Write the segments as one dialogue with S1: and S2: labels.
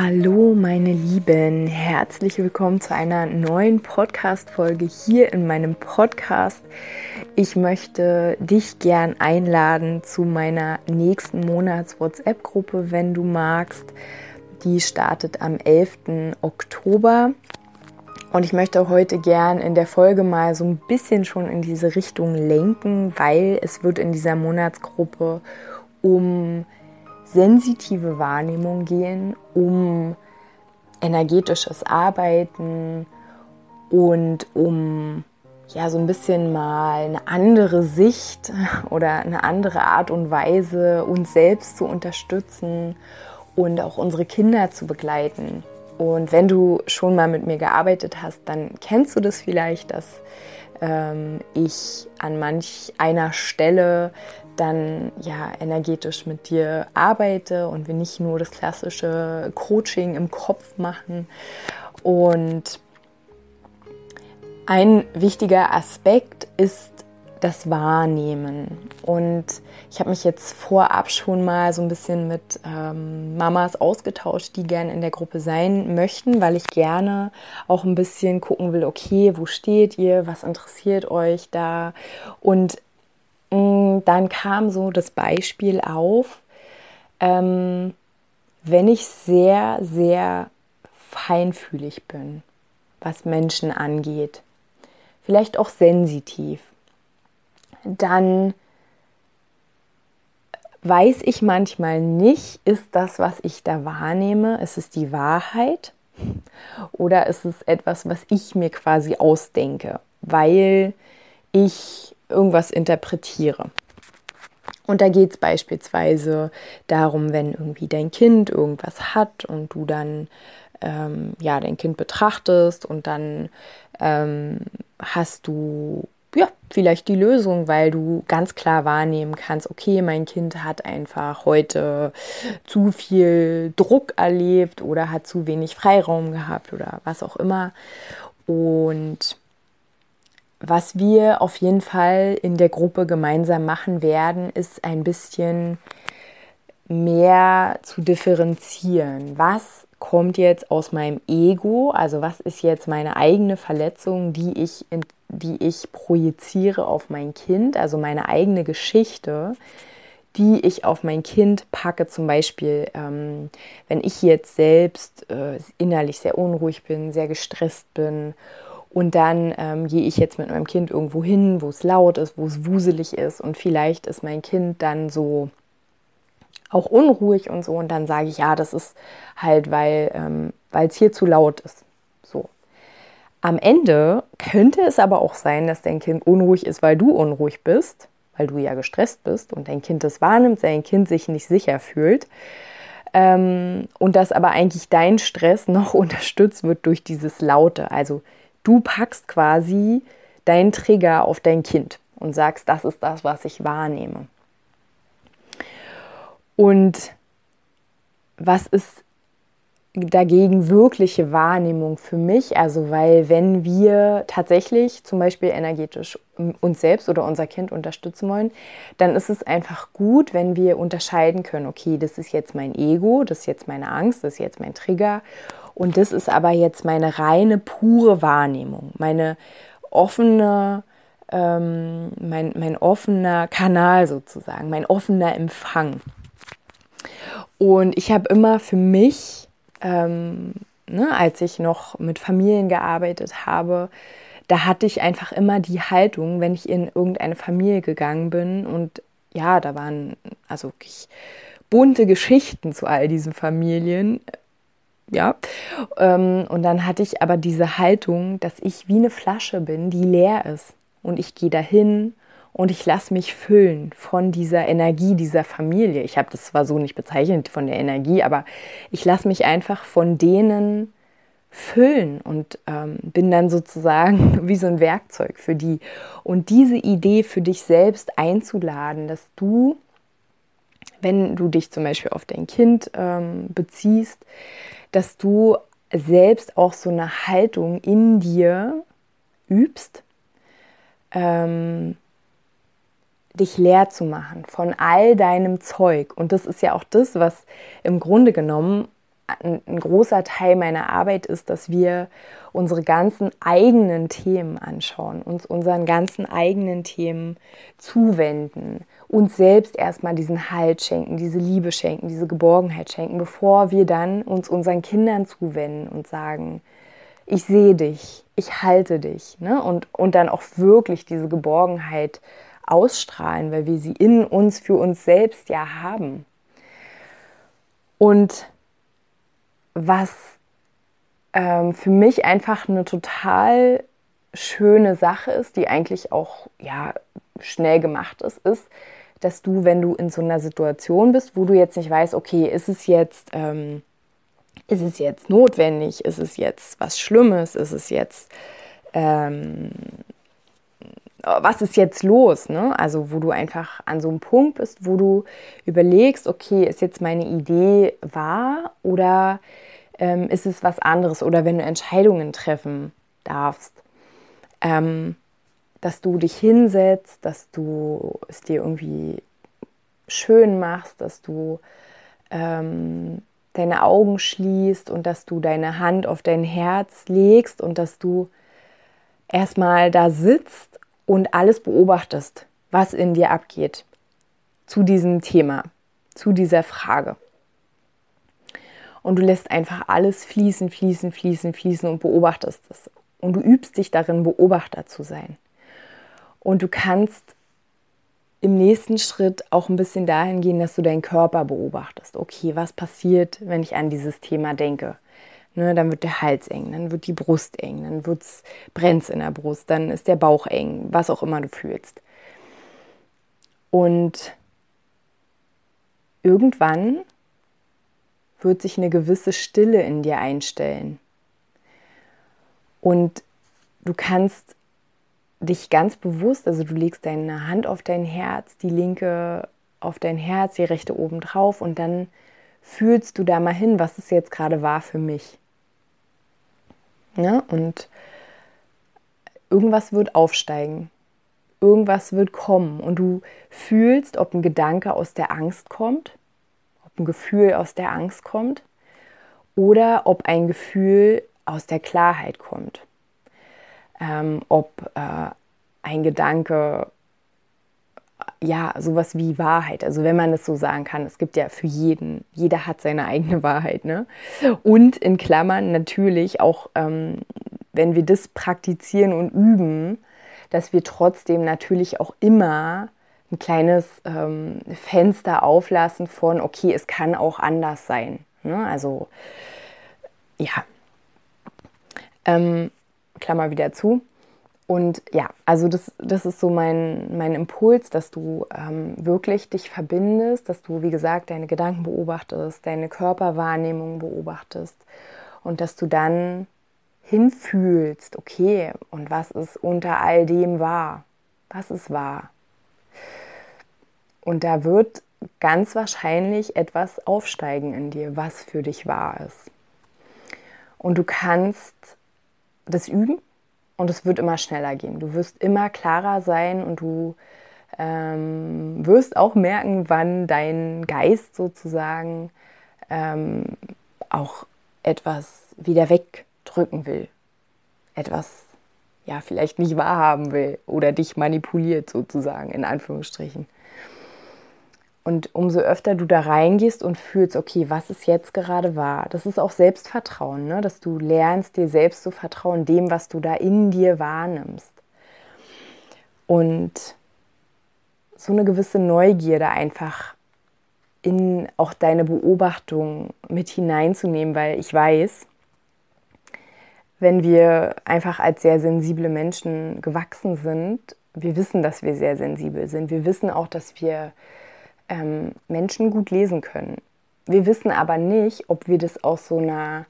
S1: Hallo meine Lieben, herzlich willkommen zu einer neuen Podcast-Folge hier in meinem Podcast. Ich möchte dich gern einladen zu meiner nächsten Monats-WhatsApp-Gruppe, wenn du magst. Die startet am 11. Oktober. Und ich möchte heute gern in der Folge mal so ein bisschen schon in diese Richtung lenken, weil es wird in dieser Monatsgruppe um sensitive Wahrnehmung gehen, um energetisches Arbeiten und um ja so ein bisschen mal eine andere Sicht oder eine andere Art und Weise uns selbst zu unterstützen und auch unsere Kinder zu begleiten. Und wenn du schon mal mit mir gearbeitet hast, dann kennst du das vielleicht, dass ähm, ich an manch einer Stelle dann ja energetisch mit dir arbeite und wir nicht nur das klassische Coaching im Kopf machen. Und ein wichtiger Aspekt ist das Wahrnehmen. Und ich habe mich jetzt vorab schon mal so ein bisschen mit ähm, Mamas ausgetauscht, die gerne in der Gruppe sein möchten, weil ich gerne auch ein bisschen gucken will, okay, wo steht ihr, was interessiert euch da? Und Mm, dann kam so das Beispiel auf, ähm, wenn ich sehr, sehr feinfühlig bin, was Menschen angeht, vielleicht auch sensitiv, dann weiß ich manchmal nicht, ist das, was ich da wahrnehme, ist es die Wahrheit oder ist es etwas, was ich mir quasi ausdenke, weil ich irgendwas interpretiere. Und da geht es beispielsweise darum, wenn irgendwie dein Kind irgendwas hat und du dann ähm, ja dein Kind betrachtest und dann ähm, hast du ja vielleicht die Lösung, weil du ganz klar wahrnehmen kannst, okay, mein Kind hat einfach heute zu viel Druck erlebt oder hat zu wenig Freiraum gehabt oder was auch immer. Und was wir auf jeden Fall in der Gruppe gemeinsam machen werden, ist ein bisschen mehr zu differenzieren. Was kommt jetzt aus meinem Ego? Also was ist jetzt meine eigene Verletzung, die ich, in, die ich projiziere auf mein Kind? Also meine eigene Geschichte, die ich auf mein Kind packe. Zum Beispiel, ähm, wenn ich jetzt selbst äh, innerlich sehr unruhig bin, sehr gestresst bin und dann ähm, gehe ich jetzt mit meinem Kind irgendwo hin, wo es laut ist, wo es wuselig ist. Und vielleicht ist mein Kind dann so auch unruhig und so. Und dann sage ich, ja, das ist halt, weil ähm, es hier zu laut ist. So. Am Ende könnte es aber auch sein, dass dein Kind unruhig ist, weil du unruhig bist, weil du ja gestresst bist und dein Kind das wahrnimmt, dein Kind sich nicht sicher fühlt. Ähm, und dass aber eigentlich dein Stress noch unterstützt wird durch dieses Laute. Also Du packst quasi deinen Trigger auf dein Kind und sagst, das ist das, was ich wahrnehme. Und was ist dagegen wirkliche Wahrnehmung für mich? Also, weil wenn wir tatsächlich zum Beispiel energetisch uns selbst oder unser Kind unterstützen wollen, dann ist es einfach gut, wenn wir unterscheiden können, okay, das ist jetzt mein Ego, das ist jetzt meine Angst, das ist jetzt mein Trigger und das ist aber jetzt meine reine, pure Wahrnehmung, meine offene, ähm, mein, mein offener Kanal sozusagen, mein offener Empfang. Und ich habe immer für mich, ähm, ne, als ich noch mit Familien gearbeitet habe, da hatte ich einfach immer die Haltung, wenn ich in irgendeine Familie gegangen bin und ja, da waren also wirklich bunte Geschichten zu all diesen Familien ja. Ähm, und dann hatte ich aber diese Haltung, dass ich wie eine Flasche bin, die leer ist. Und ich gehe dahin und ich lasse mich füllen von dieser Energie dieser Familie. Ich habe das zwar so nicht bezeichnet von der Energie, aber ich lasse mich einfach von denen füllen und ähm, bin dann sozusagen wie so ein Werkzeug für die. Und diese Idee für dich selbst einzuladen, dass du, wenn du dich zum Beispiel auf dein Kind ähm, beziehst, dass du selbst auch so eine Haltung in dir übst, ähm, dich leer zu machen von all deinem Zeug. Und das ist ja auch das, was im Grunde genommen ein, ein großer Teil meiner Arbeit ist, dass wir unsere ganzen eigenen Themen anschauen, uns unseren ganzen eigenen Themen zuwenden, uns selbst erstmal diesen Halt schenken, diese Liebe schenken, diese Geborgenheit schenken, bevor wir dann uns unseren Kindern zuwenden und sagen, ich sehe dich, ich halte dich. Ne? Und, und dann auch wirklich diese Geborgenheit ausstrahlen, weil wir sie in uns für uns selbst ja haben. Und was ähm, für mich einfach eine total schöne Sache ist, die eigentlich auch ja, schnell gemacht ist, ist, dass du, wenn du in so einer Situation bist, wo du jetzt nicht weißt, okay, ist es jetzt, ähm, ist es jetzt notwendig, ist es jetzt was Schlimmes, ist es jetzt, ähm, was ist jetzt los? Ne? Also wo du einfach an so einem Punkt bist, wo du überlegst, okay, ist jetzt meine Idee wahr oder ähm, ist es was anderes oder wenn du Entscheidungen treffen darfst, ähm, dass du dich hinsetzt, dass du es dir irgendwie schön machst, dass du ähm, deine Augen schließt und dass du deine Hand auf dein Herz legst und dass du erstmal da sitzt und alles beobachtest, was in dir abgeht zu diesem Thema, zu dieser Frage und du lässt einfach alles fließen, fließen, fließen, fließen und beobachtest es. Und du übst dich darin, Beobachter zu sein. Und du kannst im nächsten Schritt auch ein bisschen dahin gehen, dass du deinen Körper beobachtest. Okay, was passiert, wenn ich an dieses Thema denke? Ne, dann wird der Hals eng, dann wird die Brust eng, dann brennt es in der Brust, dann ist der Bauch eng, was auch immer du fühlst. Und irgendwann wird sich eine gewisse Stille in dir einstellen. Und du kannst dich ganz bewusst, also du legst deine Hand auf dein Herz, die linke auf dein Herz, die rechte oben drauf und dann fühlst du da mal hin, was es jetzt gerade war für mich. Ja, und irgendwas wird aufsteigen, irgendwas wird kommen. Und du fühlst, ob ein Gedanke aus der Angst kommt ein Gefühl aus der Angst kommt oder ob ein Gefühl aus der Klarheit kommt. Ähm, ob äh, ein Gedanke, ja, sowas wie Wahrheit, also wenn man es so sagen kann, es gibt ja für jeden, jeder hat seine eigene Wahrheit, ne? Und in Klammern natürlich auch, ähm, wenn wir das praktizieren und üben, dass wir trotzdem natürlich auch immer ein kleines ähm, Fenster auflassen von, okay, es kann auch anders sein. Ne? Also ja, ähm, Klammer wieder zu. Und ja, also das, das ist so mein, mein Impuls, dass du ähm, wirklich dich verbindest, dass du, wie gesagt, deine Gedanken beobachtest, deine Körperwahrnehmung beobachtest und dass du dann hinfühlst, okay, und was ist unter all dem wahr? Was ist wahr? Und da wird ganz wahrscheinlich etwas aufsteigen in dir, was für dich wahr ist. Und du kannst das üben und es wird immer schneller gehen. Du wirst immer klarer sein und du ähm, wirst auch merken, wann dein Geist sozusagen ähm, auch etwas wieder wegdrücken will. Etwas ja vielleicht nicht wahrhaben will oder dich manipuliert sozusagen in Anführungsstrichen. Und umso öfter du da reingehst und fühlst, okay, was ist jetzt gerade wahr? Das ist auch Selbstvertrauen, ne? dass du lernst, dir selbst zu vertrauen, dem, was du da in dir wahrnimmst. Und so eine gewisse Neugierde einfach in auch deine Beobachtung mit hineinzunehmen, weil ich weiß, wenn wir einfach als sehr sensible Menschen gewachsen sind, wir wissen, dass wir sehr sensibel sind. Wir wissen auch, dass wir ähm, Menschen gut lesen können. Wir wissen aber nicht, ob wir das aus so einer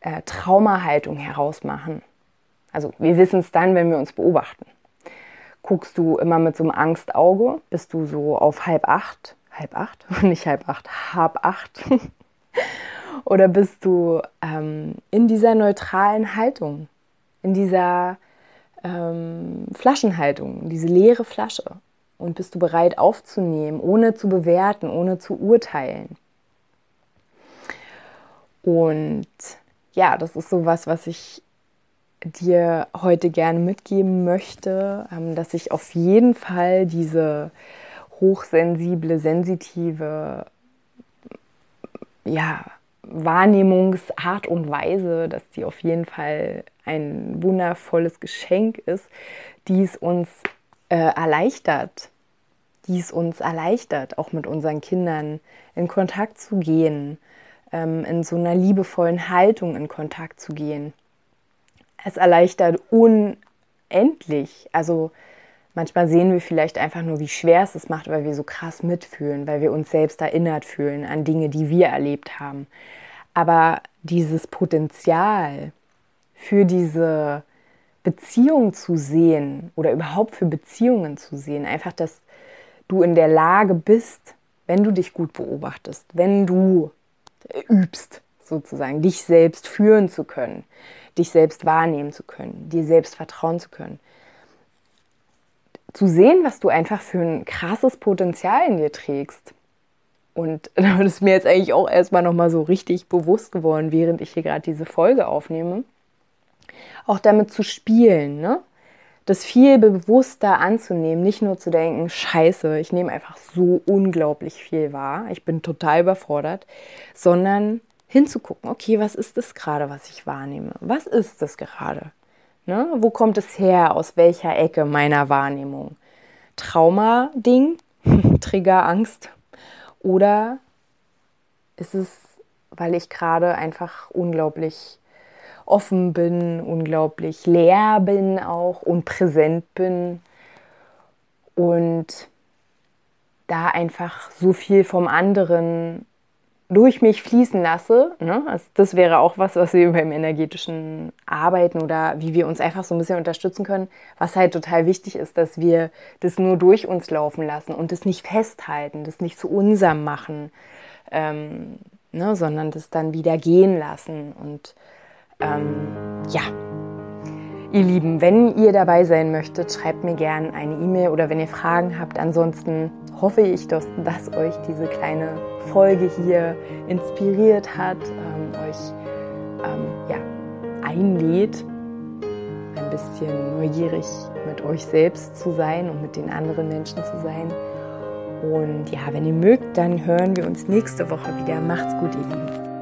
S1: äh, Traumahaltung herausmachen. Also wir wissen es dann, wenn wir uns beobachten. Guckst du immer mit so einem Angstauge, bist du so auf halb acht, halb acht, nicht halb acht, halb acht. Oder bist du ähm, in dieser neutralen Haltung, in dieser ähm, Flaschenhaltung, diese leere Flasche? Und bist du bereit aufzunehmen, ohne zu bewerten, ohne zu urteilen? Und ja, das ist so was, was ich dir heute gerne mitgeben möchte, ähm, dass ich auf jeden Fall diese hochsensible, sensitive ja, Wahrnehmungsart und Weise, dass die auf jeden Fall ein wundervolles Geschenk ist, die es uns äh, erleichtert, die es uns erleichtert, auch mit unseren Kindern in Kontakt zu gehen, ähm, in so einer liebevollen Haltung in Kontakt zu gehen. Es erleichtert unendlich. Also manchmal sehen wir vielleicht einfach nur, wie schwer es es macht, weil wir so krass mitfühlen, weil wir uns selbst erinnert fühlen an Dinge, die wir erlebt haben. Aber dieses Potenzial für diese Beziehung zu sehen oder überhaupt für Beziehungen zu sehen, einfach, dass du in der Lage bist, wenn du dich gut beobachtest, wenn du übst, sozusagen, dich selbst führen zu können, dich selbst wahrnehmen zu können, dir selbst vertrauen zu können. Zu sehen, was du einfach für ein krasses Potenzial in dir trägst. Und das ist mir jetzt eigentlich auch erstmal nochmal so richtig bewusst geworden, während ich hier gerade diese Folge aufnehme. Auch damit zu spielen, ne? das viel bewusster anzunehmen, nicht nur zu denken, scheiße, ich nehme einfach so unglaublich viel wahr, ich bin total überfordert, sondern hinzugucken, okay, was ist das gerade, was ich wahrnehme? Was ist das gerade? Ne? Wo kommt es her? Aus welcher Ecke meiner Wahrnehmung? Trauma-Ding, Trigger, Angst? Oder ist es, weil ich gerade einfach unglaublich offen bin, unglaublich leer bin auch und präsent bin und da einfach so viel vom anderen durch mich fließen lasse. Ne? Also das wäre auch was, was wir beim energetischen Arbeiten oder wie wir uns einfach so ein bisschen unterstützen können, was halt total wichtig ist, dass wir das nur durch uns laufen lassen und das nicht festhalten, das nicht zu unserem machen, ähm, ne? sondern das dann wieder gehen lassen und ähm, ja, ihr Lieben, wenn ihr dabei sein möchtet, schreibt mir gerne eine E-Mail oder wenn ihr Fragen habt. Ansonsten hoffe ich, dass, dass euch diese kleine Folge hier inspiriert hat, ähm, euch ähm, ja, einlädt, ein bisschen neugierig mit euch selbst zu sein und mit den anderen Menschen zu sein. Und ja, wenn ihr mögt, dann hören wir uns nächste Woche wieder. Macht's gut, ihr Lieben.